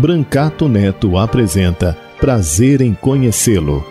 Brancato Neto apresenta Prazer em Conhecê-lo.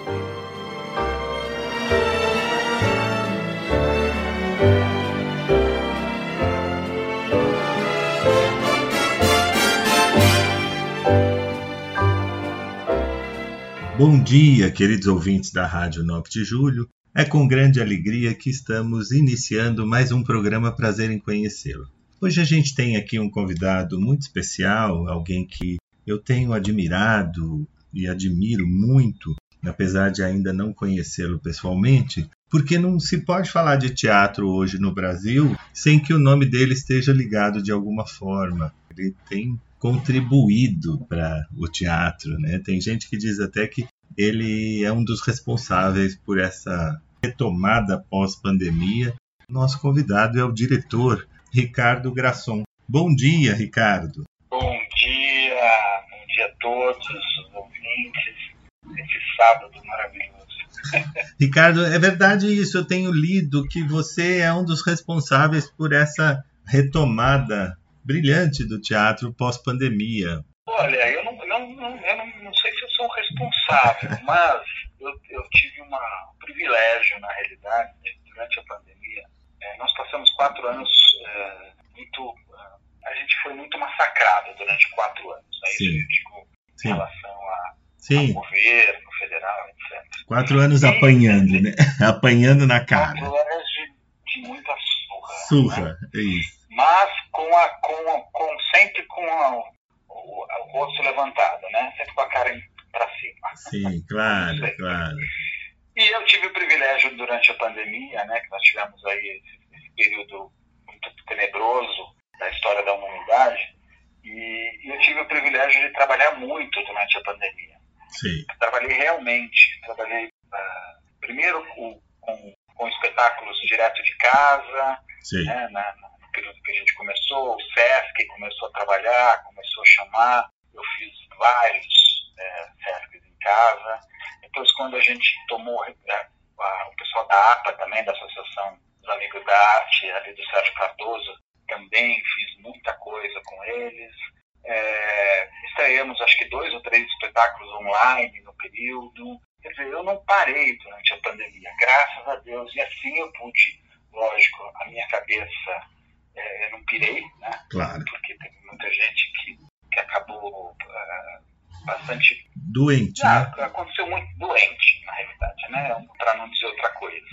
Bom dia, queridos ouvintes da Rádio 9 de Julho. É com grande alegria que estamos iniciando mais um programa Prazer em Conhecê-lo. Hoje a gente tem aqui um convidado muito especial, alguém que eu tenho admirado e admiro muito, apesar de ainda não conhecê-lo pessoalmente, porque não se pode falar de teatro hoje no Brasil sem que o nome dele esteja ligado de alguma forma. Ele tem contribuído para o teatro, né? Tem gente que diz até que ele é um dos responsáveis por essa retomada pós-pandemia. Nosso convidado é o diretor Ricardo Grasson. Bom dia, Ricardo todos os ouvintes nesse sábado maravilhoso. Ricardo, é verdade isso. Eu tenho lido que você é um dos responsáveis por essa retomada brilhante do teatro pós-pandemia. Olha, eu não, não, não, eu não, sei se eu sou um responsável, mas eu, eu tive uma, um privilégio, na realidade, durante a pandemia. É, nós passamos quatro anos é, muito. A gente foi muito massacrado durante quatro anos. Né? Isso eu digo Sim. em relação a, Sim. ao governo federal, etc. Quatro anos e, apanhando, né? apanhando na cara. Quatro anos de, de muita surra. Surra, né? é isso. Mas com, a, com, com sempre com a, o, o rosto levantado, né? Sempre com a cara para cima. Sim, claro, claro. E eu tive o privilégio durante a pandemia, né, que nós tivemos aí esse, esse período muito tenebroso da história da humanidade, e, e eu tive o privilégio de trabalhar muito durante a pandemia. Sim. Trabalhei realmente, trabalhei uh, primeiro com, com, com, espetáculos direto de casa, né, na, no período que a gente começou, o SESC começou a trabalhar, começou a chamar, eu fiz vários é, SESCs em casa. Depois, quando a gente tomou é, a, o pessoal da APA também, da Associação dos Amigos da Arte, ali do Sérgio Cardoso, também fiz muita coisa com eles. É, estreamos acho que dois ou três espetáculos online no período. Quer dizer, eu não parei durante a pandemia, graças a Deus. E assim eu pude, lógico, a minha cabeça, é, eu não pirei, né? Claro. Porque teve muita gente que, que acabou uh, bastante doente. Ah, né? Aconteceu muito doente, na realidade, né? Para não dizer outra coisa.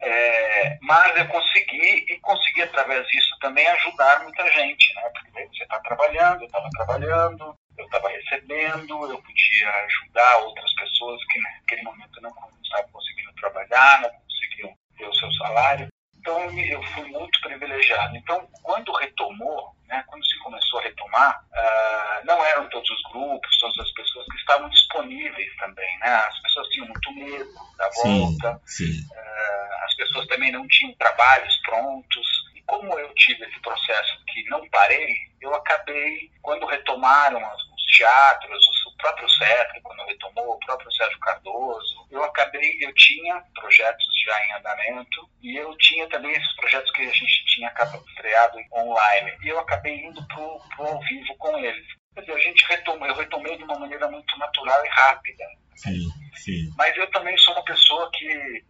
É. É, mas eu consegui e consegui através disso também ajudar muita gente, né? Porque você está trabalhando, eu estava trabalhando, eu estava recebendo, eu podia ajudar outras pessoas que naquele momento não estavam conseguindo trabalhar, não conseguiam ter o seu salário. Então eu fui muito privilegiado. Então quando retomou, né, quando se começou a retomar, uh, não eram todos os grupos, todas as pessoas que estavam disponíveis também. Né? As pessoas tinham muito medo da volta, sim, sim. Uh, as pessoas também não tinham trabalhos prontos. E como eu tive esse processo que não parei, eu acabei, quando retomaram os teatros, o próprio Sérgio, quando retomou, o próprio Sérgio Cardoso, eu acabei, eu tinha projetos já em andamento e eu tinha também esses projetos que a gente tinha estreado online. E eu acabei indo pro, pro ao vivo com eles. Quer dizer, a gente retomou, eu retomei de uma maneira muito natural e rápida. Sim, sim. Mas eu também sou uma pessoa que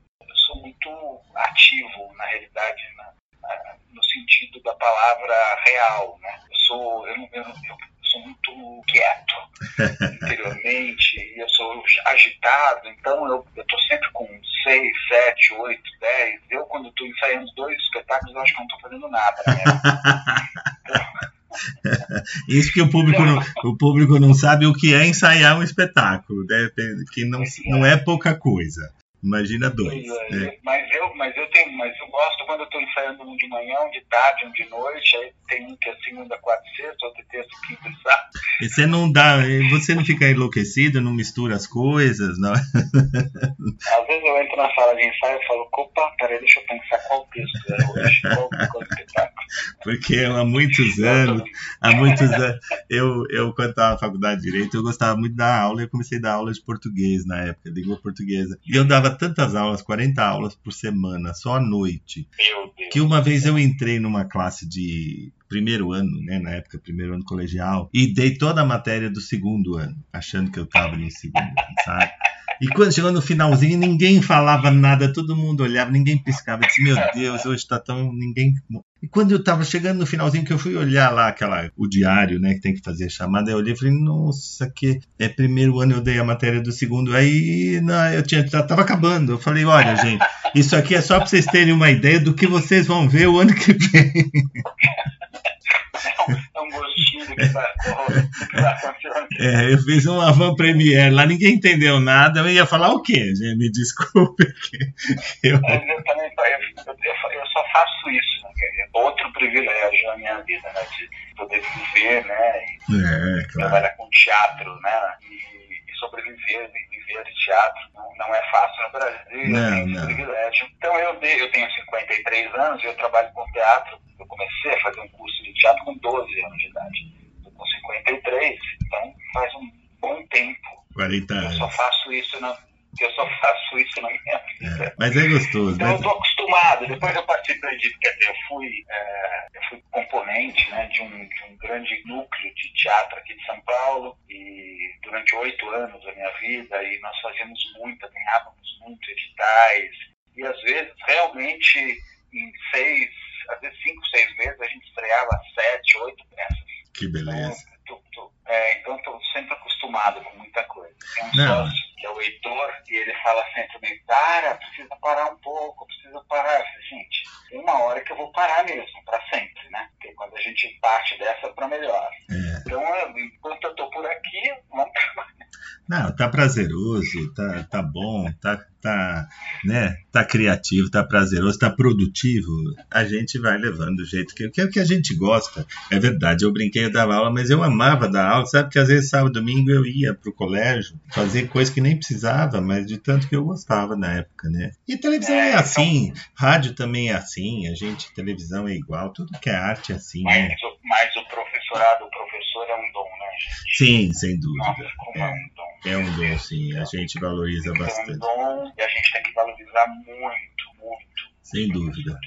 sou muito ativo, na realidade, na, na, no sentido da palavra real, né? Eu sou, eu, eu, eu sou muito quieto interiormente, e eu sou agitado, então eu estou sempre com 6, 7, 8, 10. Eu, quando estou ensaiando dois espetáculos, eu acho que não estou fazendo nada. Né? Isso que o público, não, o público não sabe o que é ensaiar um espetáculo, né? que não, não é pouca coisa. Imagina dois. É. Mas, eu, mas, eu tenho, mas eu gosto quando eu estou ensaiando um de manhã, um de tarde, um de noite. Aí tem um que é segunda, quarta, sexta, outro terça, quinta e sábado. E você não dá, você não fica enlouquecido, não mistura as coisas, não? Às vezes eu entro na sala de ensaio e falo, opa, peraí, deixa eu pensar qual texto é hoje, qual, qual espetáculo. Porque há muitos anos, há muitos anos, eu, eu quando estava na faculdade de Direito, eu gostava muito da aula, eu comecei a dar aula de português na época, língua portuguesa. E eu dava tantas aulas, 40 aulas por semana, só à noite, que uma vez eu entrei numa classe de primeiro ano, né, na época, primeiro ano colegial, e dei toda a matéria do segundo ano, achando que eu estava no segundo, sabe? E quando chegou no finalzinho, ninguém falava nada, todo mundo olhava, ninguém piscava. Disse, meu Deus, hoje está tão. ninguém. E quando eu estava chegando no finalzinho, que eu fui olhar lá aquela, o diário, né, que tem que fazer a chamada, eu olhei e falei, nossa, que é primeiro ano eu dei a matéria do segundo. Aí não, eu tinha, estava acabando. Eu falei, olha, gente, isso aqui é só para vocês terem uma ideia do que vocês vão ver o ano que vem. é um gostinho do que vai, acontecer. É, eu fiz um avant premiere lá, ninguém entendeu nada. Eu ia falar o quê, gente? Me desculpe. Eu... Mas eu também eu, eu, eu só faço isso. Né? Outro privilégio na minha vida, né? De poder viver, né? E é, claro. trabalhar com teatro, né? E, e sobreviver, viver de teatro. Não, é fácil no Brasil. Não, não. privilégio. Então eu, eu tenho 53 anos e eu trabalho com teatro eu comecei a fazer um curso de teatro com 12 anos de idade. Estou com 53, então faz um bom tempo. 40 anos. Eu só faço isso na, eu só faço isso na minha vida. É, mas é gostoso, então, né? eu estou acostumado. Depois eu participei de. Quer dizer, eu fui, é, eu fui componente né, de, um, de um grande núcleo de teatro aqui de São Paulo. E durante oito anos da minha vida, e nós fazíamos muito, ganhávamos muito editais. E às vezes, realmente, em seis às vezes cinco, seis meses, a gente estreava sete, oito peças. Que beleza. Então, é, então estou sempre acostumado com muita coisa. Tem um Não. sócio, que é o Heitor, e ele fala sempre, para, precisa parar um pouco, precisa parar. gente, uma hora que eu vou parar mesmo, para sempre, né? Porque quando a gente parte dessa para melhor. É. Então, eu, enquanto eu estou por aqui, vamos trabalhar. Não, tá prazeroso, tá, tá bom, tá, tá, né, tá criativo, tá prazeroso, tá produtivo. A gente vai levando do jeito que, que é o que a gente gosta. É verdade, eu brinquei, eu dava aula, mas eu amava dar aula, sabe? Que às vezes sábado, domingo eu ia pro colégio fazer coisa que nem precisava, mas de tanto que eu gostava na época, né? E televisão é, assim, rádio também é assim, a gente, televisão é igual, tudo que é arte é assim, mas, né? Mas o professorado, o professor é um dom, né, gente? Sim, sem dúvida. Nossa, é. é um dom. É um dom, sim. A gente valoriza bastante. É um dom e a gente tem que valorizar muito, muito. Sem dúvida.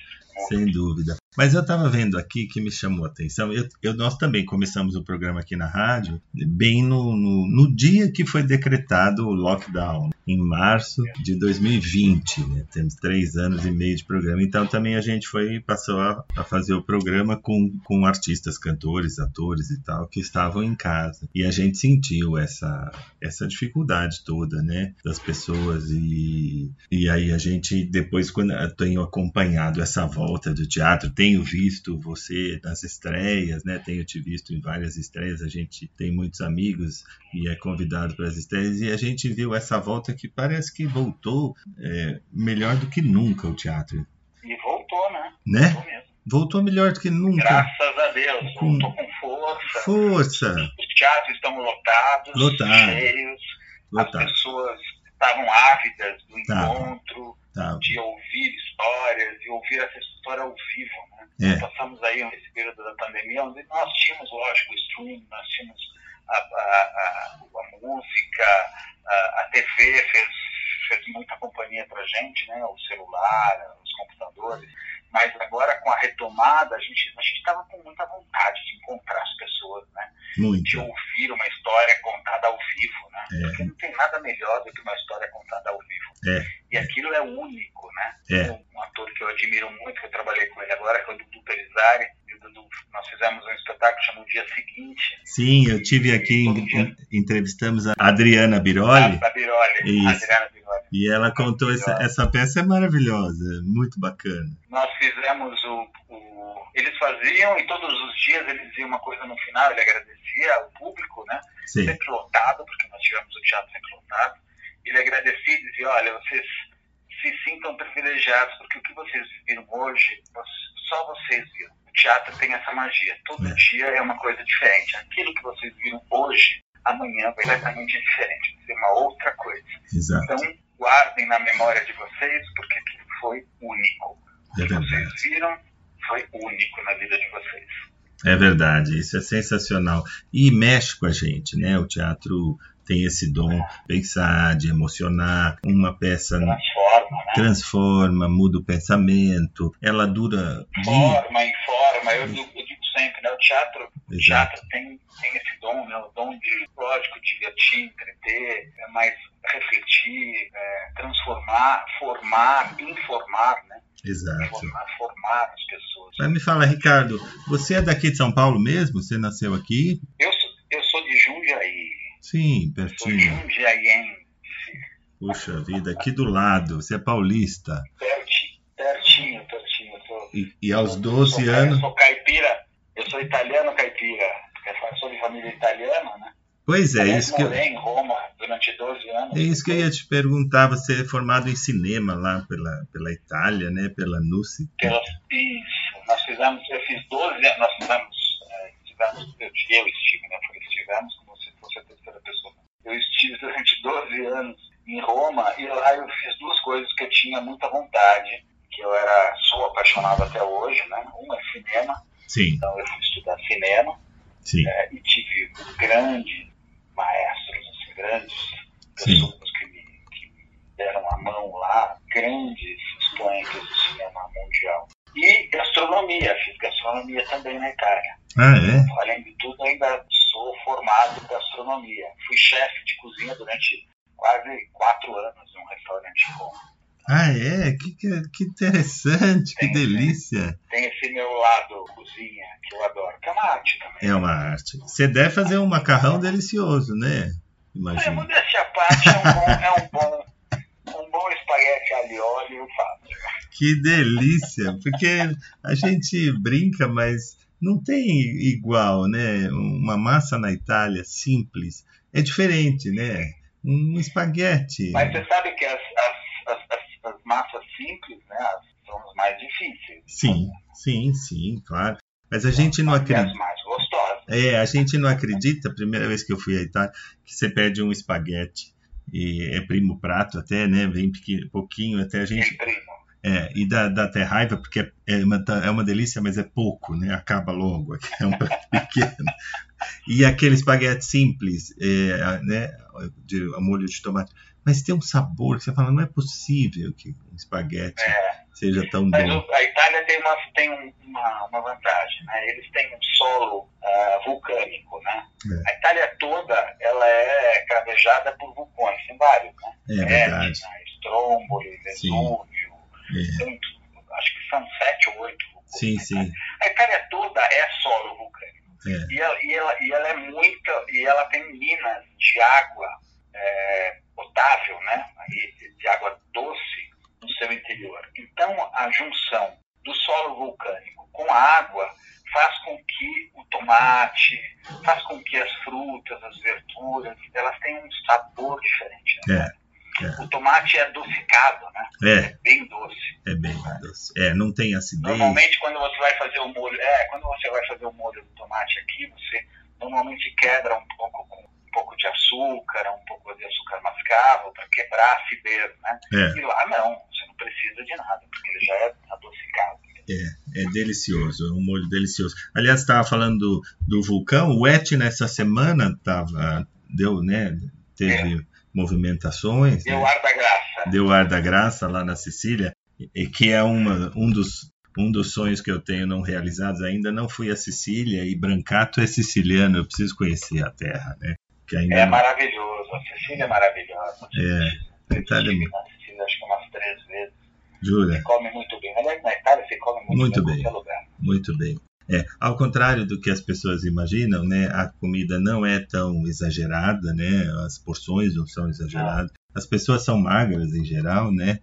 Sem dúvida. Mas eu estava vendo aqui que me chamou a atenção. Eu, eu, nós também começamos o programa aqui na rádio, bem no, no, no, dia que foi decretado o lockdown, em março de 2020. Né? Temos três anos e meio de programa. Então também a gente foi passou a, a, fazer o programa com, com artistas, cantores, atores e tal, que estavam em casa. E a gente sentiu essa, essa dificuldade toda, né? Das pessoas. E, e aí a gente, depois, quando eu tenho acompanhado essa volta do teatro, tenho visto você nas estreias, né? Tenho te visto em várias estreias. A gente tem muitos amigos e é convidado para as estreias e a gente viu essa volta que parece que voltou é, melhor do que nunca o teatro. E voltou, né? Né? Voltou, mesmo. voltou melhor do que nunca. Graças a Deus, com... voltou com força. Força. Os teatros estão lotados, lotados. cheios. Lotados. As pessoas estavam ávidas do encontro, tá. de ouvir histórias, de ouvir essa história ao vivo. É. Passamos aí nesse período da pandemia, onde nós tínhamos, lógico, o streaming, nós tínhamos a, a, a, a música, a, TV fez, fez muita companhia para gente, né? o celular, os computadores, mas agora com a retomada, a gente a estava com muita vontade de encontrar as pessoas, né? Muito. de ouvir uma história contada ao vivo, né? É. porque não tem nada melhor do que uma história contada ao vivo. É. E aquilo é único, né? É. Um, um, ator que eu admiro muito, que eu trabalhei com ele agora, que é o Dudu Pelizari. Nós fizemos um espetáculo chamado Dia Seguinte. Sim, eu tive aqui, em, entrevistamos a Adriana Biroli. A, a Biroli, Isso. Adriana Biroli. E ela contou essa, essa peça é maravilhosa, muito bacana. Nós fizemos o, o, Eles faziam e todos os dias eles diziam uma coisa no final, ele agradecia ao público, né? Sim. Sempre lotado, porque nós tivemos o teatro sempre lotado ele agradecia e dizia, olha, vocês se sintam privilegiados, porque o que vocês viram hoje, só vocês viram. O teatro tem essa magia. Todo é. dia é uma coisa diferente. Aquilo que vocês viram hoje, amanhã vai ser completamente diferente. Vai ser uma outra coisa. Exato. Então, guardem na memória de vocês, porque foi único. É que vocês viram foi único na vida de vocês. É verdade, isso é sensacional. E mexe com a gente, né? O teatro tem esse dom de pensar, de emocionar. Uma peça transforma, né? transforma muda o pensamento. Ela dura. Forma, informa. Eu, sempre, né? O teatro, o teatro tem, tem esse dom, né? O dom de, lógico, divertir, entreter, é mais refletir, é, transformar, formar, informar, né? Exato. Formar, formar as pessoas. Mas me fala, Ricardo, você é daqui de São Paulo mesmo? Você nasceu aqui? Eu sou, eu sou de Jundiaí. Sim, pertinho. Sou jundiaiense. Puxa vida, aqui do lado. Você é paulista. Pertinho, pertinho, pertinho. Sou, e, e aos 12 sou, anos... Eu sou caipira, eu sou italiano caipira. Porque sou de família italiana, né? Pois é, isso que eu... em Roma durante 12 anos. É isso que eu ia te perguntar. Você é formado em cinema lá pela, pela Itália, né? Pela NUSI. Pela, isso. Nós fizemos, eu fiz 12 anos, nós fizemos, é, fizemos eu, eu estive, né? Porque estivemos, como se fosse a terceira pessoa. Eu estive durante 12 anos em Roma e lá eu fiz duas coisas que eu tinha muita vontade, que eu era, sou apaixonado até hoje, né? Uma é cinema. Sim. Então eu Sim. É, e tive grandes maestros, assim, grandes pessoas que me, que me, deram a mão lá, grandes expoentes do cinema mundial. E gastronomia, fiz gastronomia também na Itália. Ah, é? Além de tudo, ainda sou formado em gastronomia. Fui chefe de cozinha durante quase quatro anos num restaurante em Roma. Ah, é? Que, que interessante, tem, que delícia. Tem esse meu lado cozinha que eu adoro, que é uma arte também. É uma arte. Você deve fazer um macarrão delicioso, né? Imagina. Modéstia à parte, é um bom, é um bom, um bom espaguete ali óleo eu faço. Que delícia, porque a gente brinca, mas não tem igual, né? Uma massa na Itália simples é diferente, né? Um espaguete. Mas você sabe que as, as, as, as massas simples, né? São as mais difíceis. Sim, sim, sim, claro. Mas a gente não acredita. É, a gente não acredita, a primeira vez que eu fui à Itália, que você pede um espaguete. E é primo prato até, né? Vem pequeno, pouquinho até a gente. É primo. É, e dá, dá até raiva, porque é, é uma, é uma delícia, mas é pouco, né? Acaba logo, é um prato pequeno. E aquele espaguete simples, é, né? De molho de tomate. Mas tem um sabor que você fala, não é possível que um espaguete é. Seja tão mas bom. O, a Itália tem, uma, tem uma, uma vantagem, né? Eles têm um solo uh, vulcânico, né? É. A Itália toda, ela é cravejada por vulcões, tem vários, né? É verdade. Etna, Stromboli, Vesúvio, tem, acho que são sete ou oito vulcões. Sim, né? sim. A Itália toda é solo vulcânico. É. E, ela, e, ela, e ela é muita, e ela tem minas de água é, potável, né? De água doce no seu interior. Então, a junção do solo vulcânico com a água faz com que o tomate, faz com que as frutas, as verduras, elas tenham um sabor diferente. Né? É. É. O tomate é adocicado, né? É. bem doce. É bem doce. É, não tem acidez. Normalmente, quando você vai fazer o molho, é, quando você vai fazer o molho do tomate aqui, você normalmente quebra um pouco com um pouco de açúcar, um pouco de açúcar mascavo para quebrar a acidez, né? É. E lá não precisa de nada, porque ele já é adocicado. É, é delicioso, é um molho delicioso. Aliás, estava falando do, do vulcão, o Etna essa semana tava, deu, né? Teve É. movimentações. Deu né? ar da graça. deu ar da graça lá na Sicília, e que é uma, um, dos, um dos sonhos que eu tenho não realizados ainda. Não fui a Sicília e Brancato é siciliano, eu preciso conhecer a terra, né? É não- maravilhoso, a Sicília é maravilhosa. É, a Itália, Sicília acho que umas três vezes. jura, Você come muito bem. Aliás, na Itália você come muito, Muito bem. bem. em qualquer lugar. muito bem. É, ao contrário do que as pessoas imaginam, né, a comida não é tão exagerada, né, as porções não são exageradas, as pessoas são magras em geral, né,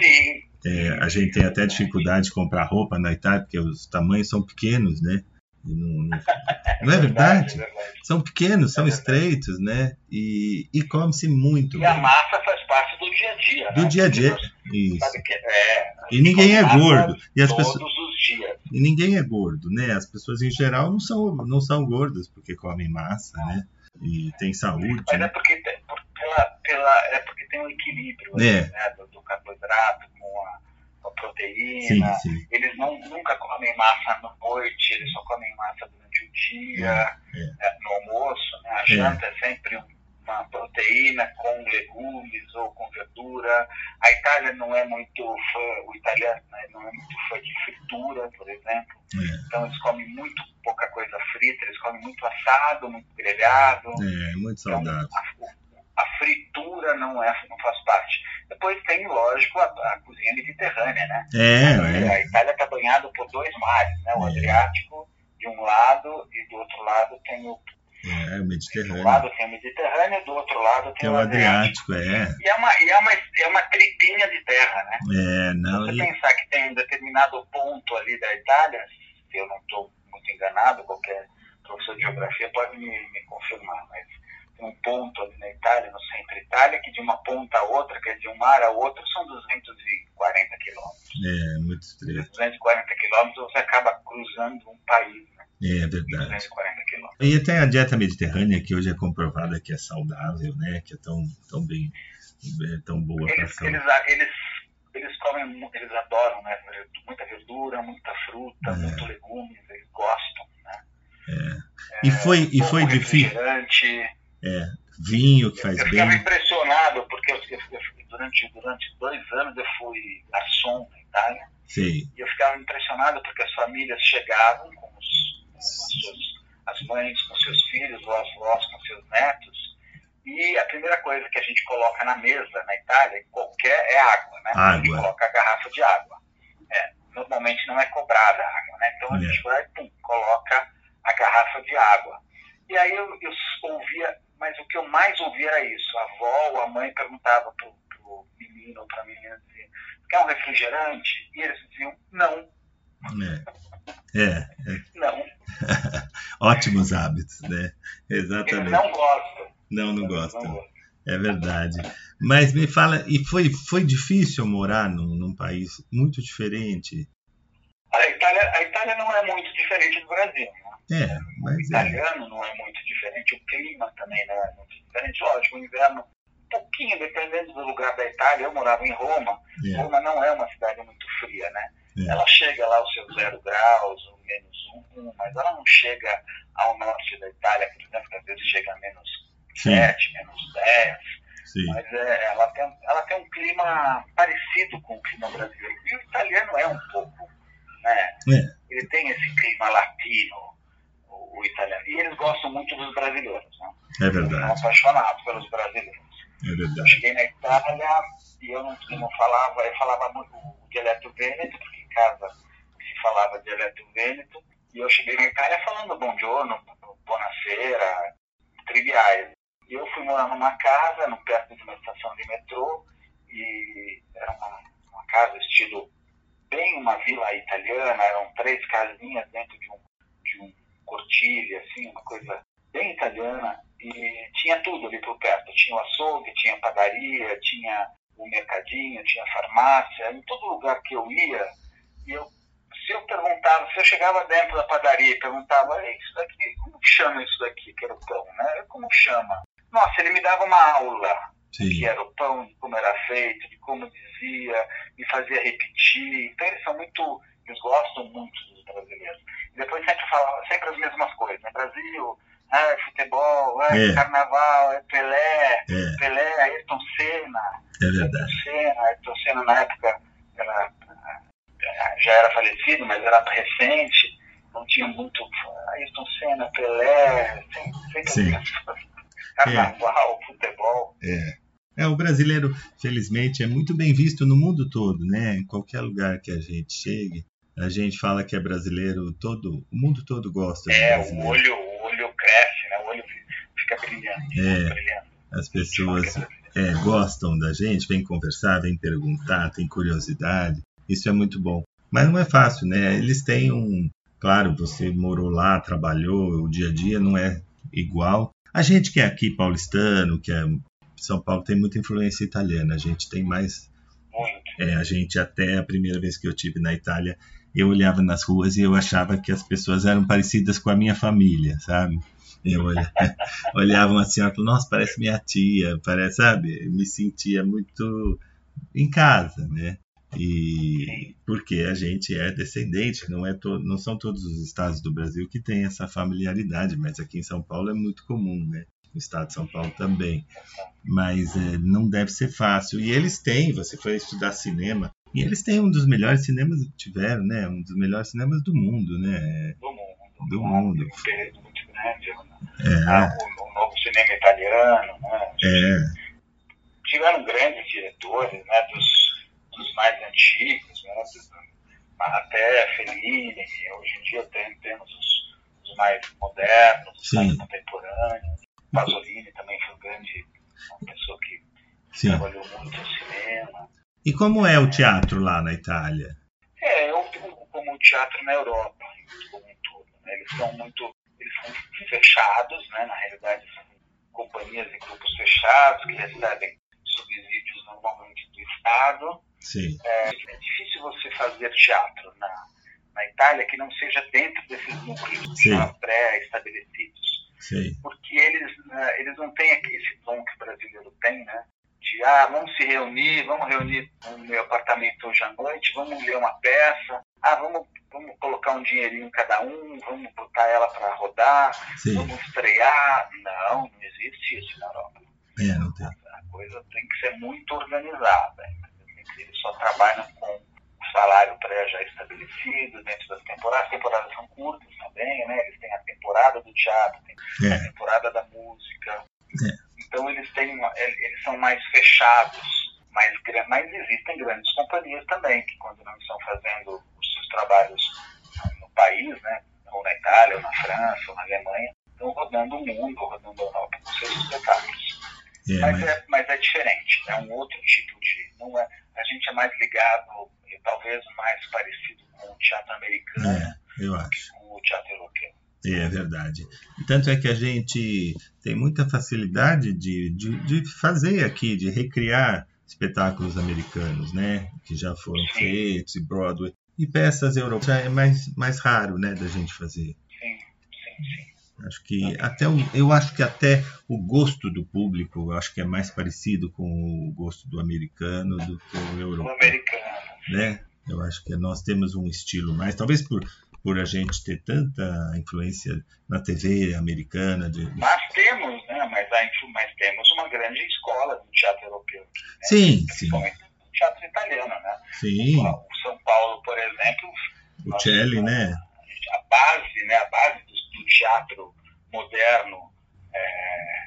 Sim, É, a gente tem até dificuldade de comprar roupa na Itália porque os tamanhos são pequenos, né? Não, não- não é verdade? verdade. São pequenos, são É verdade. estreitos, né? E, e come-se muito E a massa faz parte do dia a dia. Do né? dia a dia. Isso. Que é, e ninguém é gordo. E as todos pessoas... os dias. E ninguém é gordo, né? As pessoas em geral não são, não são gordas porque comem massa, né? E tem saúde. Mas né? é porque tem, por, pela, pela, é porque tem um equilíbrio É. né, do, do carboidrato com a, com a Sim, proteína. sim. Eles não, nunca comem massa à noite, eles só comem massa durante o dia, é, no almoço. Né? A janta é sempre um- uma proteína com legumes ou com verdura. A Itália não é muito fã, o italiano né, não é muito fã de fritura, por exemplo. É, Então eles comem muito pouca coisa frita, eles comem muito assado, muito grelhado. é muito Então, saudável. a, a fritura não, é, não faz parte. Depois tem, lógico, a, a cozinha mediterrânea, né? É, é. A Itália está banhada por dois mares, né? O É. Adriático de um lado e do outro lado tem o, É, o de um Mediterrâneo. lado tem o Mediterrâneo e do outro lado tem é o Adriático. Adriático, é. E é uma, e é uma, é uma tripinha de terra, né? É, não. Se E, você pensar que tem um determinado ponto ali da Itália, se eu não estou muito enganado, qualquer professor de geografia pode me, me confirmar, mas tem um ponto ali na Itália, no centro da Itália, que de uma ponta a outra, que é de um mar a outro, são 240 quilômetros. é, muito estreito. 240 quilômetros você acaba cruzando um país? É verdade. 240 quilômetros. E até a dieta mediterrânea, que hoje é comprovada que é saudável, né? Que é tão, tão bem, é tão boa para a Eles, saúde. eles, eles, eles comem, eles adoram, né? Muita verdura, muita fruta, É. muito legumes, eles gostam, né? E foi, e Pouco foi difícil. refrigerante. Vinho que faz eu ficava bem. impressionado, porque eu, eu- eu- durante, durante dois anos eu fui garçom na Itália, Sei. e eu ficava impressionado porque as famílias chegavam com as, mães com seus filhos, ou as avós com seus netos, e a primeira coisa que a gente coloca na mesa na Itália, qualquer, é água, né? A gente Água. coloca a garrafa de água. É, normalmente não é cobrada a água, né? Então a É. gente vai e pum, coloca a garrafa de água. E aí eu, eu ouvia, mas o que eu mais ouvia era isso. A avó ou a mãe perguntava pro, pro menino ou pra menina, dizia, quer um refrigerante? E eles diziam, não, É. É, não. ótimos hábitos, né? Eles Exatamente. não gostam. Não, não Não gostam. É verdade. Mas me fala, e foi, foi difícil morar num, num país muito diferente? A Itália, a Itália não é muito diferente do Brasil. Né? É, O mas é. italiano não é muito diferente, o clima também não é muito diferente. Lógico, o inverno, um pouquinho, dependendo do lugar da Itália. Eu morava em Roma. é, Roma não é uma cidade muito fria, né? É. Ela chega lá aos seus zero graus, ou menos um, mas ela não chega ao norte da Itália, por exemplo, que às vezes chega a menos Sim, 7, menos 10. sim. Mas é, ela, tem, ela tem um clima parecido com o clima brasileiro. E o italiano é um pouco, né? É. Ele tem esse clima latino, o, o italiano. E eles gostam muito dos brasileiros, né? É São verdade, apaixonados pelos brasileiros. é Eu verdade. cheguei na Itália e eu não, eu não falava, eu falava muito o dialeto vêneto, porque casa se falava dialeto vêneto. E eu cheguei na Itália falando bom giorno, buonasera, triviais. E eu fui morar numa casa, perto de uma estação de metrô, e era uma, uma casa estilo bem uma vila italiana, eram três casinhas dentro de um, de um assim, uma coisa bem italiana, e tinha tudo ali por perto. Tinha o açougue, tinha a padaria, tinha o mercadinho, tinha a farmácia, em todo lugar que eu ia, eu, se eu perguntava, se eu chegava dentro da padaria e perguntava, "Ei, isso daqui, como que chama isso daqui, que era o pão, né? Como chama? Nossa, ele me dava uma aula Sim, que era o pão, de como era feito, de como dizia, me fazia repetir. Então eles são muito, eles gostam muito dos brasileiros. E depois sempre falava sempre as mesmas coisas, né? Brasil, ah, é futebol, ah, é carnaval, é Pelé, é, Pelé, Ayrton Senna, é verdade. Ayrton Senna, Ayrton Senna na época era, já era falecido, mas era recente, não tinha muito Ayrton Senna, Pelé, sempre, sempre carnaval, futebol. É, o brasileiro, felizmente, é muito bem visto no mundo todo, né? Em qualquer lugar que a gente chegue, a gente fala que é brasileiro, todo, o mundo todo gosta de É, o olho, o olho cresce, né? O olho fi- fica brilhante. É. As pessoas é, gostam da gente, vêm conversar, vêm perguntar, tem curiosidade. Isso é muito bom. Mas não é fácil, né? Eles têm um. Claro, você morou lá, trabalhou, o dia a dia não é igual. A gente que é aqui paulistano, que é São Paulo tem muita influência italiana. A gente tem mais. É, a gente até a primeira vez que eu tive na Itália, eu olhava nas ruas e eu achava que as pessoas eram parecidas com a minha família, sabe? Eu olhava, olhava uma senhora e falava, nossa, parece minha tia, parece, sabe? Eu me sentia muito em casa, né? E porque a gente é descendente, não, é to, não são todos os estados do Brasil que têm essa familiaridade, mas aqui em São Paulo é muito comum, né? No estado de São Paulo também. Mas é, não deve ser fácil. E eles têm, você foi estudar cinema, e eles têm um dos melhores cinemas que tiveram, né? Um dos melhores cinemas do mundo, né? Do mundo. Do mundo. Um período muito grande. Né? É. Ah, o, o, novo cinema italiano, né? É. Tiveram grandes diretores, né? Dos, dos mais antigos, né? Até Fellini. Hoje em dia tem, temos os, os mais modernos, os Sim. mais contemporâneos. Pasolini também foi um grande, uma pessoa que Sim. trabalhou muito no cinema. E como é o teatro lá na Itália? É, eu como o teatro na Europa, como um todo. Né? Eles são muito, eles são fechados, né? Na realidade, são companhias e grupos fechados que recebem subsídios normalmente do Estado. Sim. É, é difícil você fazer teatro na, na Itália que não seja dentro desses núcleos já pré-estabelecidos. Porque eles, né, eles não têm esse tom que o brasileiro tem, né? De, ah, vamos se reunir, vamos reunir no meu apartamento hoje à noite, vamos ler uma peça, ah, vamos, vamos colocar um dinheirinho cada um, vamos botar ela para rodar, Sim. vamos estrear. Não, não existe isso na Europa. É, não tem. A coisa tem que ser muito organizada. Só trabalham com o salário pré já estabelecido dentro das temporadas. As temporadas são curtas também, né? Eles têm a temporada do teatro, tem a É, temporada da música. É. Então eles têm uma- eles são mais fechados, mais, mas existem grandes companhias também que quando não estão fazendo os seus trabalhos no país, né, ou na Itália, ou na França, ou na Alemanha, estão rodando o mundo, rodando a Europa com seus espetáculos. é, Mas mas, é, mas é diferente, é um outro tipo de. Não é, a gente é mais ligado, e talvez mais parecido com o teatro americano, é, eu acho. com o teatro europeu. É, é verdade. Tanto é que a gente tem muita facilidade de, de, de fazer aqui, de recriar espetáculos americanos, né? Que já foram Sim. feitos, e Broadway. E peças europeias já é mais, mais raro, né, da gente fazer. Sim, sim, sim. Acho que até o, eu acho que até o gosto do público, acho que é mais parecido com o gosto do americano do que o O europeu, americano. né? Eu acho que nós temos um estilo mais, talvez por por a gente ter tanta influência na TV americana, de, Mas temos, né? Mas, a, mas temos uma grande escola do teatro europeu. Né? Sim, sim, Principalmente do teatro italiano, né? sim, O São Paulo, por exemplo, o Celli, né? a base, né? A base teatro moderno é,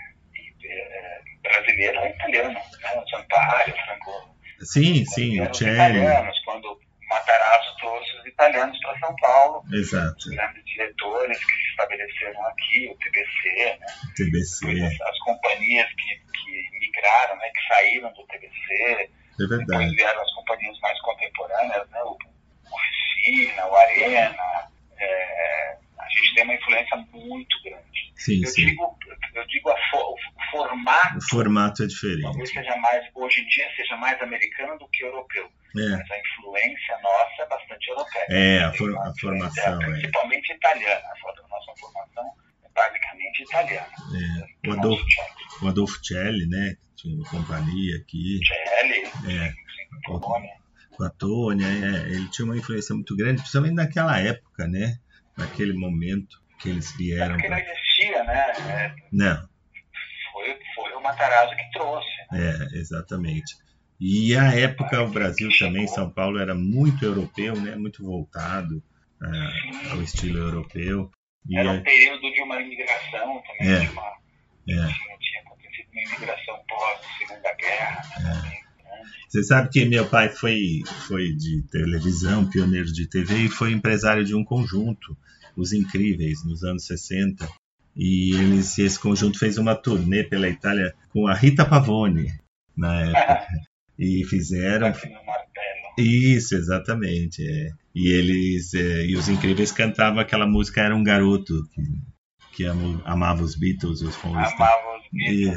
é, brasileiro é italiano, né? O Sampaio, o Franco. Sim, sim, o Celli, italianos, quando o Matarazzo trouxe os italianos para São Paulo, exato, os grandes diretores que se estabeleceram aqui, o TBC, né? TBC, Depois as, as companhias que, que migraram, né, que saíram do TBC, é depois verdade, vieram as companhias mais contemporâneas, né, o Oficina, o Arena. é, a gente tem uma influência muito grande. sim, Eu sim, digo, eu digo fo- o formato o formato é talvez diferente, seja mais, hoje em dia, seja mais americano do que europeu. é, Mas a influência nossa é bastante europeia. É, a for- a formação, é. Principalmente italiana. A nossa formação é basicamente italiana. é. O Do Adolfo, o Adolfo Celli, né? Tinha uma companhia aqui, Celli, é, com a Tônia, é, ele tinha uma influência muito grande, principalmente naquela época, né? Naquele momento que eles vieram Porque não para. existia, né? É, Não, foi, foi o Matarazzo que trouxe. Né? é, exatamente. E a época, o Brasil também, São Paulo era muito europeu, né? Muito voltado ah, ao estilo europeu. E Era um é, período de uma imigração também, É. de uma, é, tinha, acontecido uma imigração pós-segunda guerra. Né? É. Você sabe que meu pai foi, foi de televisão, pioneiro de TV, e foi empresário de um conjunto, Os Incríveis, nos anos 60. E eles, esse conjunto fez uma turnê pela Itália com a Rita Pavone, na época. E fizeram. Isso, exatamente. é. E eles. é, e os Incríveis cantavam aquela música Era um Garoto, que, que amava os Beatles, os Rolling. Amava os E,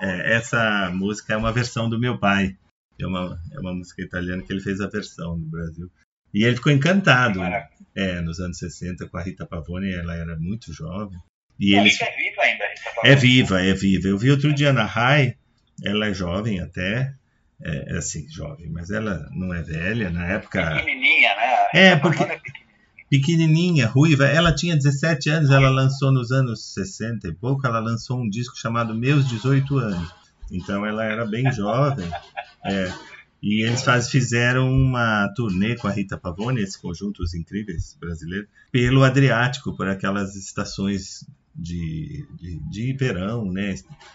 é, essa música é uma versão do meu pai. É uma, é uma música italiana que ele fez a versão no Brasil. E ele ficou encantado. É, nos anos 60 com a Rita Pavone, ela era muito jovem. E eles... é viva ainda, Rita Pavone. É viva, é viva. Eu vi outro dia na RAI, ela é jovem até, é, é, assim, jovem, mas ela não é velha, na época... Pequenininha, né? É, porque... É pequenininha, ruiva, ela tinha 17 anos, ela lançou nos anos 60 e pouco, ela lançou um disco chamado Meus 18 Anos. Então ela era bem jovem. É, e eles faz, fizeram uma turnê com a Rita Pavone, esse conjunto Os Incríveis brasileiro, pelo Adriático, por aquelas estações de, de, de, verão, né?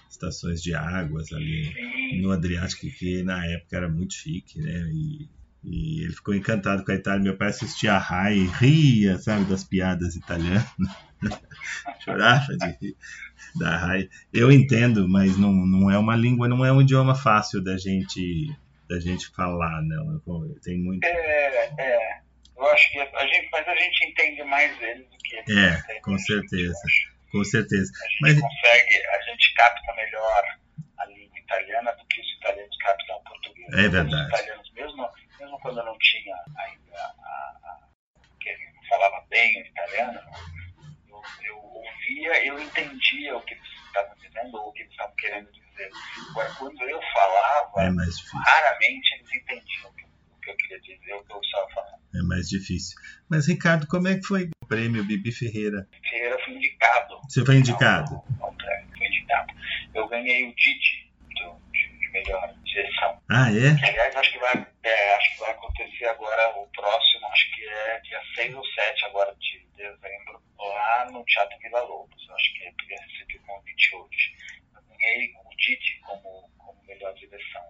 Estações de águas ali no Adriático, que na época era muito chique, né? E, e ele ficou encantado com a Itália. Meu pai assistia a Rai, ria, sabe, das piadas italianas. Chorava de rir da Rai. Eu entendo, mas não, não é uma língua, não é um idioma fácil da gente da gente falar, não. Tem muito. É, é. Eu acho que a gente, mas a gente entende mais eles do que eles. É, com certeza. Com certeza. A gente mas... consegue, a gente capta melhor a língua italiana do que os italianos captam o português. É verdade. Os italianos, mesmo, mesmo quando não tinha ainda a, a, que ele falava bem o italiano, eu, eu ouvia, eu entendia o que eles estavam dizendo ou o que eles estavam querendo dizer. Agora, quando eu falava, é raramente eles entendiam o que, o que eu queria dizer, o que eu estava falando. É mais difícil. Mas, Ricardo, como é que foi o prêmio Bibi Ferreira? Ferreira foi indicado. Você foi indicado? Ao prêmio, foi indicado. Eu ganhei o Didi de, de melhor direção. Ah, é? Que, aliás, acho que, vai, é, acho que vai acontecer agora o próximo, acho que é dia 6 ou 7 agora de dezembro, lá no Teatro Vila Lobos. Acho que é eu recebi o convite hoje. Eu ganhei o Didi como, como melhor direção.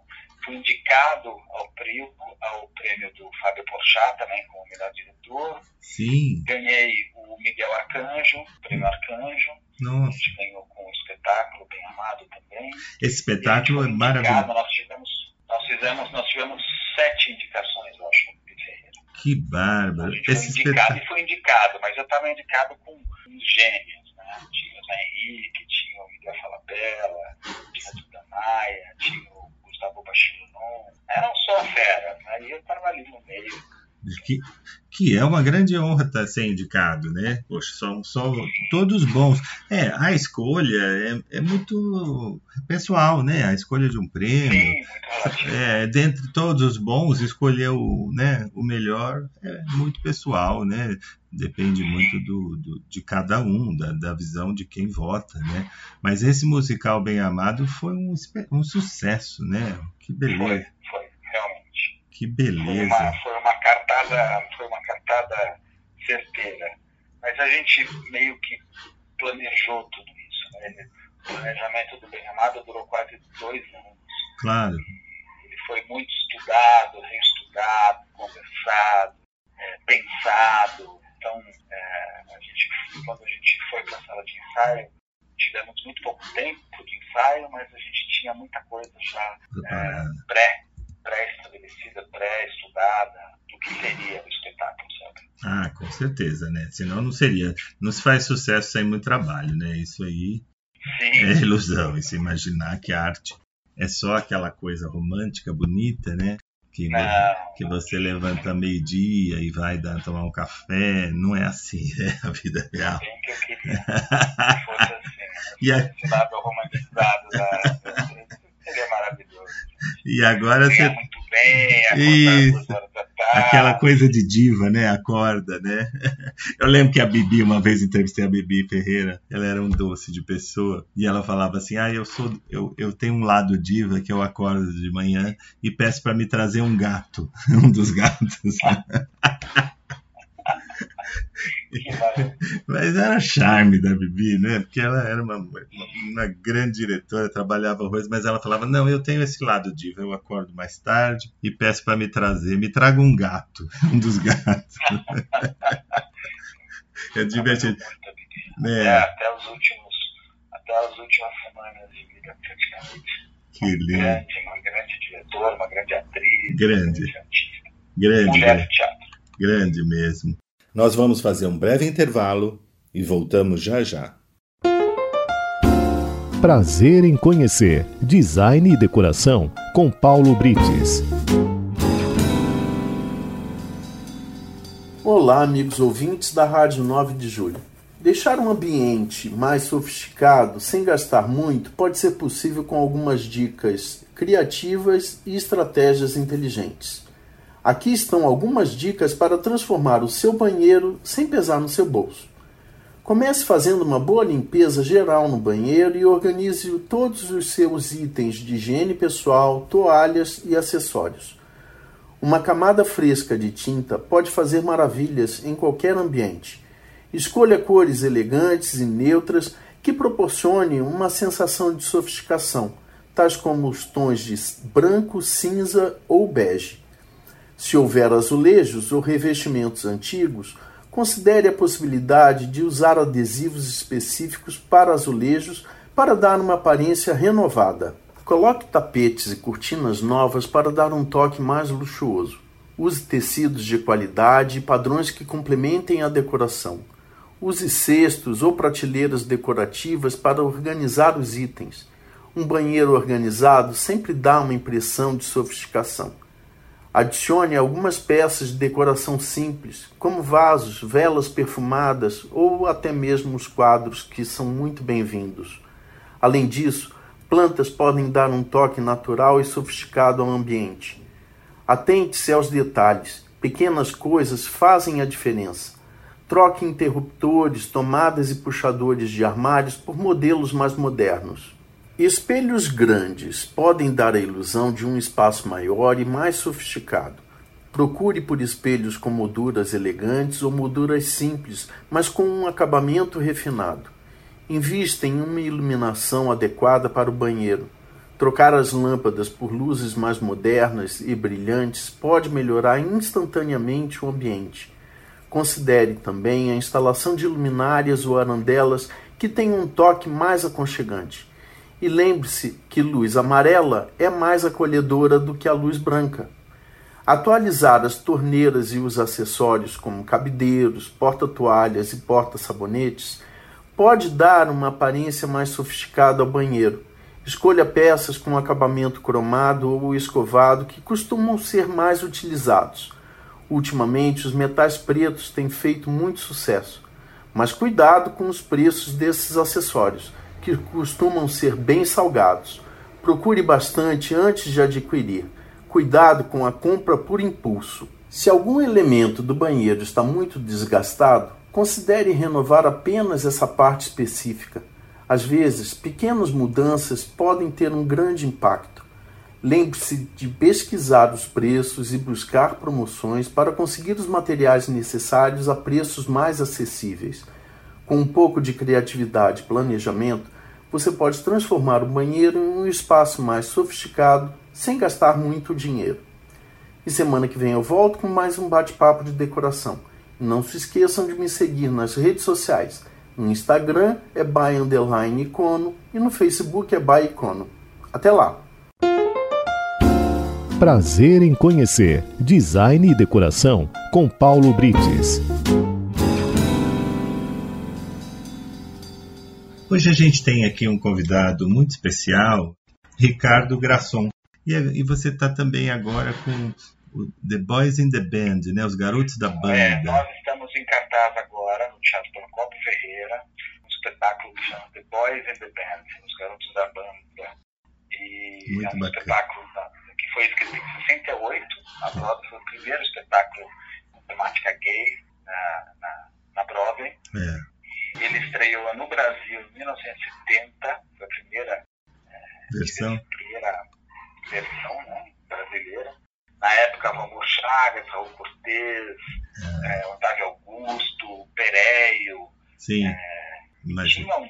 Fui indicado ao prêmio, ao prêmio do Fábio Porchat também como melhor diretor. Sim. Ganhei o Miguel Arcanjo, o prêmio Arcanjo. Nossa. A gente ganhou com um espetáculo bem amado também. Esse espetáculo é maravilhoso. Nós tivemos, nós fizemos, nós tivemos sete indicações, eu acho, no Ferreira. Que bárbaro. Esse foi indicado espet... e foi indicado, mas eu estava indicado com uns gênios, né? Tinha o Zé Henrique, tinha o Miguel Falabella, tinha o Duda Maia, tinha o Gustavo Bachilonon. Eram só feras, né? E eu estava ali no meio. Que, que é uma grande honra estar ser indicado, né? Poxa, são, são todos bons. É, a escolha é, é muito pessoal, né? A escolha de um prêmio. É, dentre todos os bons, escolher o, né, o melhor é muito pessoal, né? Depende muito do, do, de cada um, da, da visão de quem vota, né? Mas esse musical Bem Amado foi um, um sucesso, né? Que beleza. Foi, foi. Que beleza. Foi uma, foi uma cartada, foi uma cartada certeira. Mas a gente meio que planejou tudo isso. Né? O planejamento do Bem Amado durou quase dois anos. Claro. Ele foi muito estudado, reestudado, conversado, é, pensado. Então, é, a gente, quando a gente foi para a sala de ensaio, tivemos muito pouco tempo de ensaio, mas a gente tinha muita coisa já é, pré, pré-estabelecida, pré-estudada, do que seria o espetáculo, sabe? Ah, com certeza, né? Senão não seria. Não se faz sucesso sem muito trabalho, né? Isso aí Sim. é ilusão. E se imaginar que a arte é só aquela coisa romântica, bonita, né? Que, não, que você levanta meio-dia e vai dar, tomar um café. Não é assim, né? A vida real. Bem que eu queria que fosse assim. E a... lado romantizado da... E agora você. Muito bem, Isso. Aquela coisa de diva, né? Acorda, né? Eu lembro que a Bibi, uma vez entrevistei a Bibi Ferreira, ela era um doce de pessoa, e ela falava assim: Ah, eu sou, eu, eu tenho um lado diva que eu acordo de manhã e peço para me trazer um gato, um dos gatos. Mas era charme da Bibi, né? Porque ela era uma, uma, uma, grande diretora, trabalhava horrores, mas ela falava: Não, eu tenho esse lado diva, eu acordo mais tarde e peço para me trazer, me traga um gato, um dos gatos. é divertido. É. é. até, os últimos, até as últimas semanas de vida, praticamente. Que lindo. Uma grande, uma grande diretora, uma grande atriz. Grande. Grande. Grande. Mulher de teatro. Grande mesmo. Nós vamos fazer um breve intervalo e voltamos já já. Prazer em conhecer Design e Decoração com Paulo Brites. Olá, amigos ouvintes da Rádio 9 de Julho. Deixar um ambiente mais sofisticado, sem gastar muito, pode ser possível com algumas dicas criativas e estratégias inteligentes. Aqui estão algumas dicas para transformar o seu banheiro sem pesar no seu bolso. Comece fazendo uma boa limpeza geral no banheiro e organize todos os seus itens de higiene pessoal, toalhas e acessórios. Uma camada fresca de tinta pode fazer maravilhas em qualquer ambiente. Escolha cores elegantes e neutras que proporcionem uma sensação de sofisticação, tais como os tons de branco, cinza ou bege. Se houver azulejos ou revestimentos antigos, considere a possibilidade de usar adesivos específicos para azulejos para dar uma aparência renovada. Coloque tapetes e cortinas novas para dar um toque mais luxuoso. Use tecidos de qualidade e padrões que complementem a decoração. Use cestos ou prateleiras decorativas para organizar os itens. Um banheiro organizado sempre dá uma impressão de sofisticação. Adicione algumas peças de decoração simples, como vasos, velas perfumadas ou até mesmo os quadros, que são muito bem-vindos. Além disso, plantas podem dar um toque natural e sofisticado ao ambiente. Atente-se aos detalhes, pequenas coisas fazem a diferença. Troque interruptores, tomadas e puxadores de armários por modelos mais modernos. Espelhos grandes podem dar a ilusão de um espaço maior e mais sofisticado. Procure por espelhos com molduras elegantes ou molduras simples, mas com um acabamento refinado. Invista em uma iluminação adequada para o banheiro. Trocar as lâmpadas por luzes mais modernas e brilhantes pode melhorar instantaneamente o ambiente. Considere também a instalação de luminárias ou arandelas que tenham um toque mais aconchegante. E lembre-se que luz amarela é mais acolhedora do que a luz branca. Atualizar as torneiras e os acessórios, como cabideiros, porta-toalhas e porta-sabonetes, pode dar uma aparência mais sofisticada ao banheiro. Escolha peças com acabamento cromado ou escovado que costumam ser mais utilizados. Ultimamente, os metais pretos têm feito muito sucesso, mas cuidado com os preços desses acessórios que costumam ser bem salgados. Procure bastante antes de adquirir. Cuidado com a compra por impulso. Se algum elemento do banheiro está muito desgastado, considere renovar apenas essa parte específica. Às vezes, pequenas mudanças podem ter um grande impacto. Lembre-se de pesquisar os preços e buscar promoções para conseguir os materiais necessários a preços mais acessíveis. Com um pouco de criatividade e planejamento, você pode transformar o banheiro em um espaço mais sofisticado sem gastar muito dinheiro. E semana que vem eu volto com mais um bate-papo de decoração. Não se esqueçam de me seguir nas redes sociais. No Instagram é by underline icono e no Facebook é by icono. Até lá! Prazer em conhecer Design e Decoração com Paulo Brites. Hoje a gente tem aqui um convidado muito especial, Ricardo Grasson. E, e você está também agora com o The Boys in the Band, né? Os Garotos da Banda. É, nós estamos em cartaz agora no Teatro Procopio Ferreira, um espetáculo que chama The Boys in the Band, Os Garotos da Banda. E muito é um bacana. espetáculo que foi escrito em 68. A Broadway foi o primeiro espetáculo com temática gay na, na, na Broadway. É. Ele estreou no Brasil em 1970, foi a primeira versão, primeira versão né, brasileira. Na época, Romão Chagas, Raul Cortez, é. É, Otávio Augusto, Pereio. Sim, é, tinha um,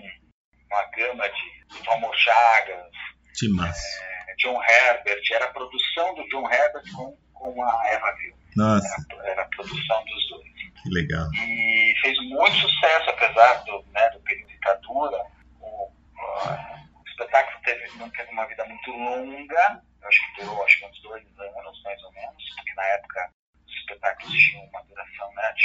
uma gama de Romão Chagas, é, John Herbert. Era a produção do John Herbert com, com a Eva Ville. Nossa. Era, era a produção dos dois. Que legal. E fez muito sucesso, apesar do, né, do período de ditadura. O, o espetáculo teve, não teve uma vida muito longa, eu acho que durou acho que uns dois anos, mais ou menos, porque na época os espetáculos tinham uma duração né, sim,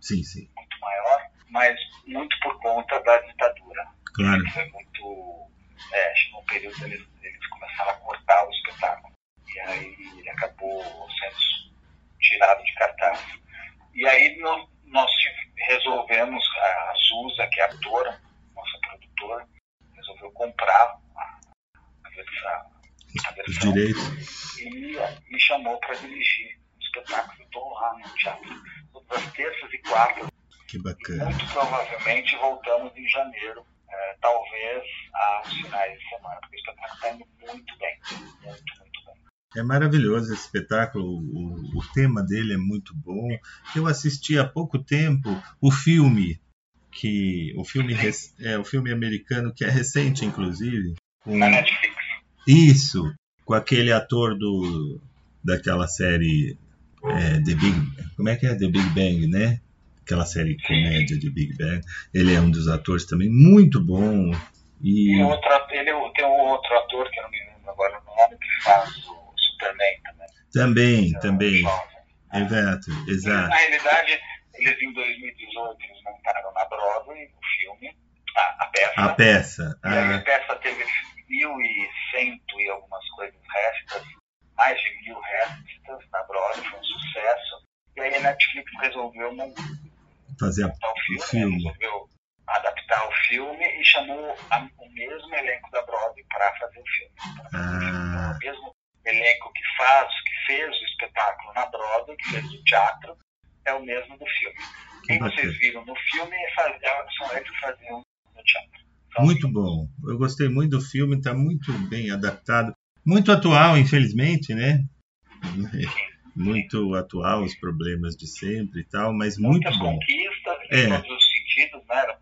sim, sim. muito maior, mas muito por conta da ditadura. Claro. Foi muito É, chegou um período eles, eles começaram a cortar o espetáculo. E aí ele acabou sendo tirado de cartaz. E aí nós, nós resolvemos, a Suza, que é a atora, nossa produtora, resolveu comprar a, a versão. A versão Os direitos. E me chamou para dirigir o espetáculo. Eu estou lá no teatro todas as terças e quartas. Muito provavelmente voltamos em janeiro, é, talvez aos finais de semana, porque o espetáculo está indo muito bem. Muito, muito bem. É maravilhoso esse espetáculo, o, o tema dele é muito bom. Eu assisti há pouco tempo o filme que o filme é o filme americano que é recente inclusive com, na Netflix isso com aquele ator do daquela série é, The Big como é que é The Big Bang né aquela série comédia de Big Bang ele é um dos atores também muito bom e, e outro, ele tem um outro ator que eu não me lembro agora o nome que faz o Superman também também é, também exato exato na realidade eles em 2018 eles montaram na Broadway o filme, a, a peça. A peça. E a ah. peça teve 1.100 e algumas coisas restas, mais de mil restas na Broadway, foi um sucesso. E aí a Netflix resolveu não fazer o filme, filme. resolveu adaptar o filme e chamou a, o mesmo elenco da Broadway para fazer o filme. Ah. o mesmo elenco que faz, que fez o espetáculo na Broadway, que fez o teatro, é o mesmo do filme. Quem vocês viram no filme é são eles que faziam no teatro. Então, muito bom. Eu gostei muito do filme, está muito bem adaptado. Muito atual, infelizmente, né? Muito atual, os problemas de sempre e tal, mas muito Muitas bom. conquistas em é. todos os sentidos, né? Era,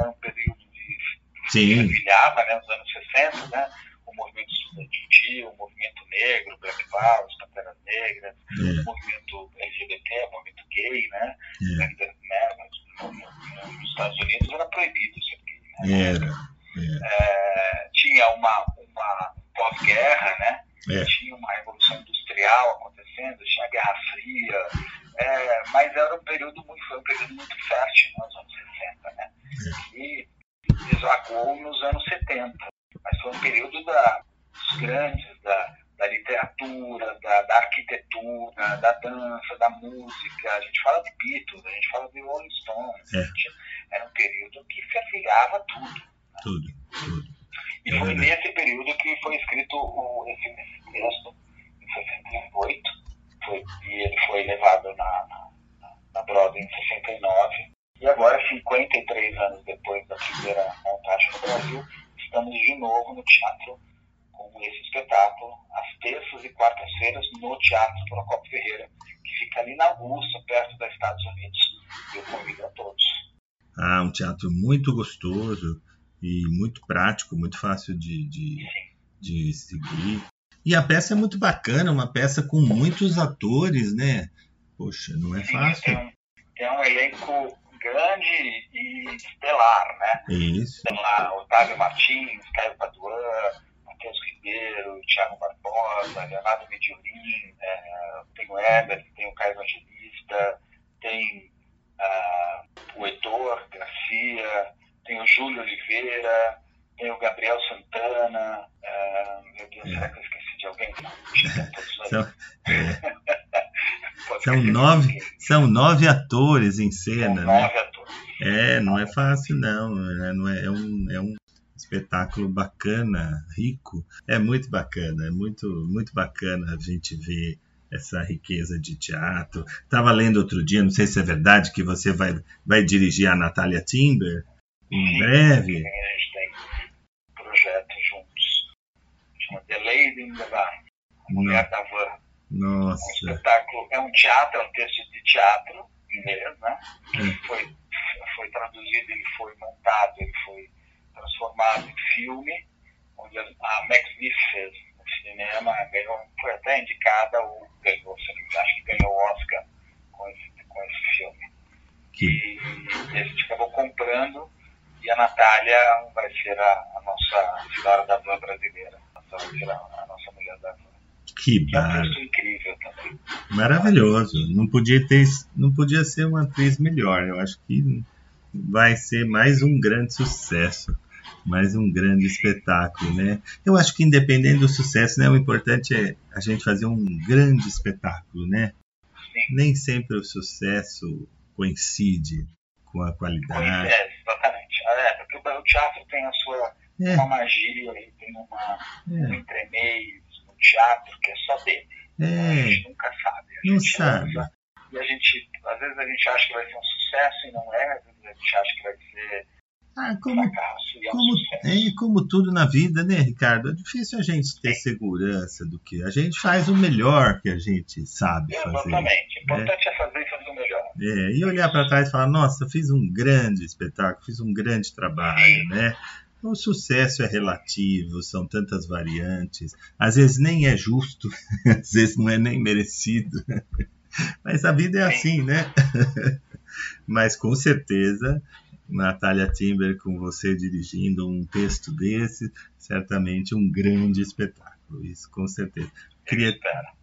era um período de Sim. filhava, né? Nos anos 60, né? O movimento estudantil, o movimento negro, Black Power, as Panteras Negras, é. o movimento LGBT, o movimento gay, né? É. né? Nos Estados Unidos era proibido ser gay. Né? Era. É. tinha uma, uma pós-guerra, né? É. Tinha uma revolução industrial acontecendo, tinha a Guerra Fria, é, mas era um período muito, foi um período muito fértil nos anos 60, né? É. E desagou nos anos 70. Mas foi um período da, dos grandes, da, da literatura, da, da, arquitetura, da dança, da música. A gente fala de Beatles, a gente fala de Rolling Stones. É. Era um período que fervilhava tudo. Né? Tudo, tudo. E é foi verdade. nesse período que foi escrito o, esse, esse texto, em 68, foi, e ele foi levado na, na, na Broadway em 69. E agora, 53 anos depois da primeira montagem no Brasil, estamos de novo no teatro com esse espetáculo, às terças e quartas-feiras, no Teatro Procopio Ferreira, que fica ali na Augusta, perto dos Estados Unidos. Eu convido a todos. Muito gostoso e muito prático, muito fácil de, de, de seguir. E a peça é muito bacana, uma peça com muitos atores, né? Poxa, não é Sim, fácil. Tem um, tem um elenco grande e estelar, né? Isso. Tem lá Otávio Martins, Caio Paduan, Matheus Ribeiro, Thiago Barbosa, Leonardo Mediolin, é, tem o Herbert, tem o Caio Evangelista, tem uh, o Heitor Garcia, tem o Júlio Oliveira, tem o Gabriel Santana, uh, meu Deus, é. será que eu esqueci de alguém? Não, são, é, são nove, são nove atores em cena, são né? Nove atores. É, não é fácil não, é, não é, é um, é um espetáculo bacana, rico. É muito bacana, é muito, muito bacana a gente ver essa riqueza de teatro. Estava lendo outro dia, não sei se é verdade, que você vai, vai dirigir a Natália Timber em Sim, breve. A gente tem projetos juntos. Chama The Lady in the Van, Mulher da Van. Nossa. Um espetáculo, é um teatro, é um texto de teatro inglês, né? É. Foi, foi traduzido, ele foi montado, ele foi transformado em filme, onde a Max Biff fez cinema, ganhou, foi até indicada, ou ganhou, acho que ganhou o Oscar com esse, com esse filme. Que... E, e a gente acabou comprando, e a Natália vai ser a, a nossa senhora da van brasileira, vai ser a, a nossa mulher da van. Que é um incrível também. Maravilhoso. Não podia ter, não podia ser uma atriz melhor. Eu acho que vai ser mais um grande sucesso. Mais um grande espetáculo, né? Eu acho que independente do sucesso, né, o importante é a gente fazer um grande espetáculo, né? Sim. Nem sempre o sucesso coincide com a qualidade. É, exatamente. É, porque o teatro tem a sua é. uma magia, tem uma, é. um entremeio no teatro que é só dele. É. A gente nunca sabe. A Não sabe. Usa, e a gente, às vezes a gente acha que vai ser um sucesso e não é, às vezes a gente acha que vai ser ah, como, como, é, como tudo na vida, né, Ricardo? É difícil a gente ter segurança do que a gente faz o melhor que a gente sabe fazer. Exatamente. O importante é, é fazer e fazer o melhor. É, e olhar para trás e falar, nossa, fiz um grande espetáculo, fiz um grande trabalho, Sim. né? O sucesso é relativo, são tantas variantes. Às vezes nem é justo, às vezes não é nem merecido. Mas a vida é assim, né? Mas com certeza Natália Timber com você dirigindo um texto desse, certamente um grande espetáculo, isso com certeza. Queria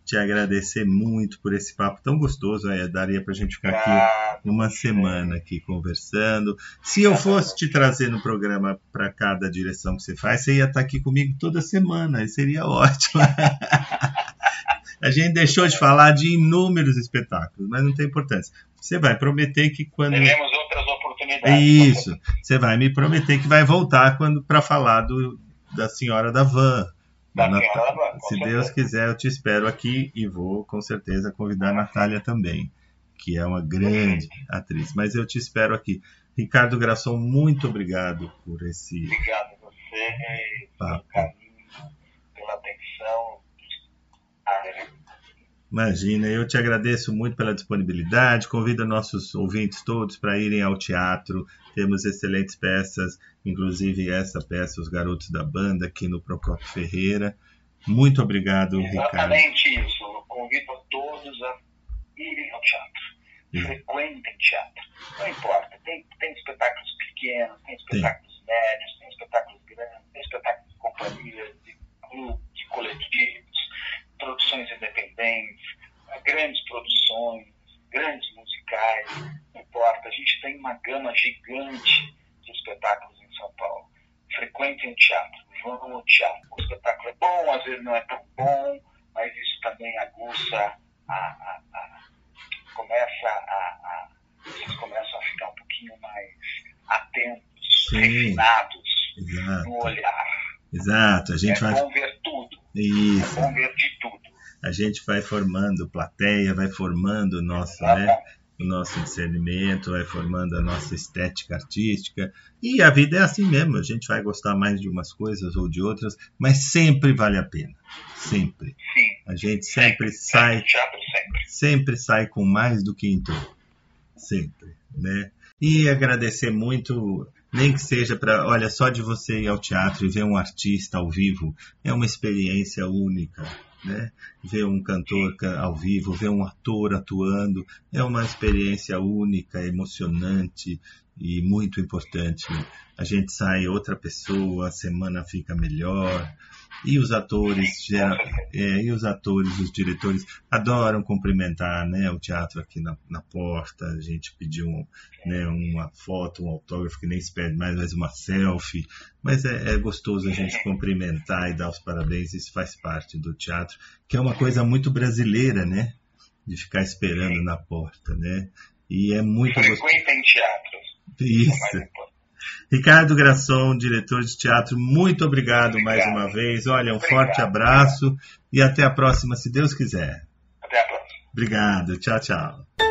te agradecer muito por esse papo tão gostoso, aí daria para a gente ficar aqui uma semana aqui conversando. Se eu fosse te trazer no programa para cada direção que você faz, você ia estar aqui comigo toda semana, seria ótimo. a gente deixou de falar de inúmeros espetáculos, mas não tem importância. Você vai prometer que quando. Teremos outras isso. Você vai me prometer que vai voltar quando para falar do, da Senhora da Van. Da da van Se Deus quiser, eu te espero aqui e vou com certeza convidar a Natália também, que é uma grande atriz. Mas eu te espero aqui. Ricardo Grasson, muito obrigado por esse. Obrigado a você pelo carinho, pela atenção. Ah, Imagina, eu te agradeço muito pela disponibilidade. Convido nossos ouvintes todos para irem ao teatro. Temos excelentes peças, inclusive essa peça, Os Garotos da Banda, aqui no Procopio Ferreira. Muito obrigado, Exatamente Ricardo. Exatamente isso. Eu convido a todos a irem ao teatro. É. Frequentem teatro. Não importa. Tem, tem espetáculos pequenos, tem espetáculos Sim. médios, tem espetáculos grandes, tem espetáculos de companhias, de clubes, de coletivos produções independentes, grandes produções, grandes musicais, não importa. A gente tem uma gama gigante de espetáculos em São Paulo. Frequentem o teatro, vão ao teatro. O espetáculo é bom, às vezes não é tão bom, mas isso também aguça a, a, a começa a, vocês começam a ficar um pouquinho mais atentos, Sim. refinados Exato. no olhar. Exato, a gente é vai. bom ver tudo. Isso. É bom ver. A gente vai formando plateia, vai formando o nosso, né, o nosso discernimento, vai formando a nossa estética artística. E a vida é assim mesmo, a gente vai gostar mais de umas coisas ou de outras, mas sempre vale a pena. Sempre. Sim. A gente sempre, sempre sai. sempre. sempre sai com mais do que entrou. Sempre. Né? E agradecer muito nem que seja para, olha, só de você ir ao teatro e ver um artista ao vivo é uma experiência única, né? Ver um cantor ao vivo, ver um ator atuando é uma experiência única, emocionante e muito importante. A gente sai outra pessoa, a semana fica melhor. E os atores, geral, é, e os atores, os diretores adoram cumprimentar, né, o teatro aqui na, na porta. A gente pediu um, né, uma foto, um autógrafo que nem se pede mais, mas uma selfie. Mas é, é gostoso a gente cumprimentar e dar os parabéns. Isso faz parte do teatro, que é uma coisa muito brasileira, né? De ficar esperando na porta, né? E é muito gostoso. em teatro. Isso. Ricardo Grasson, diretor de teatro, muito obrigado, obrigado. mais uma vez. Olha, um obrigado. forte abraço e até a próxima, se Deus quiser. Até a próxima. Obrigado. Tchau, tchau.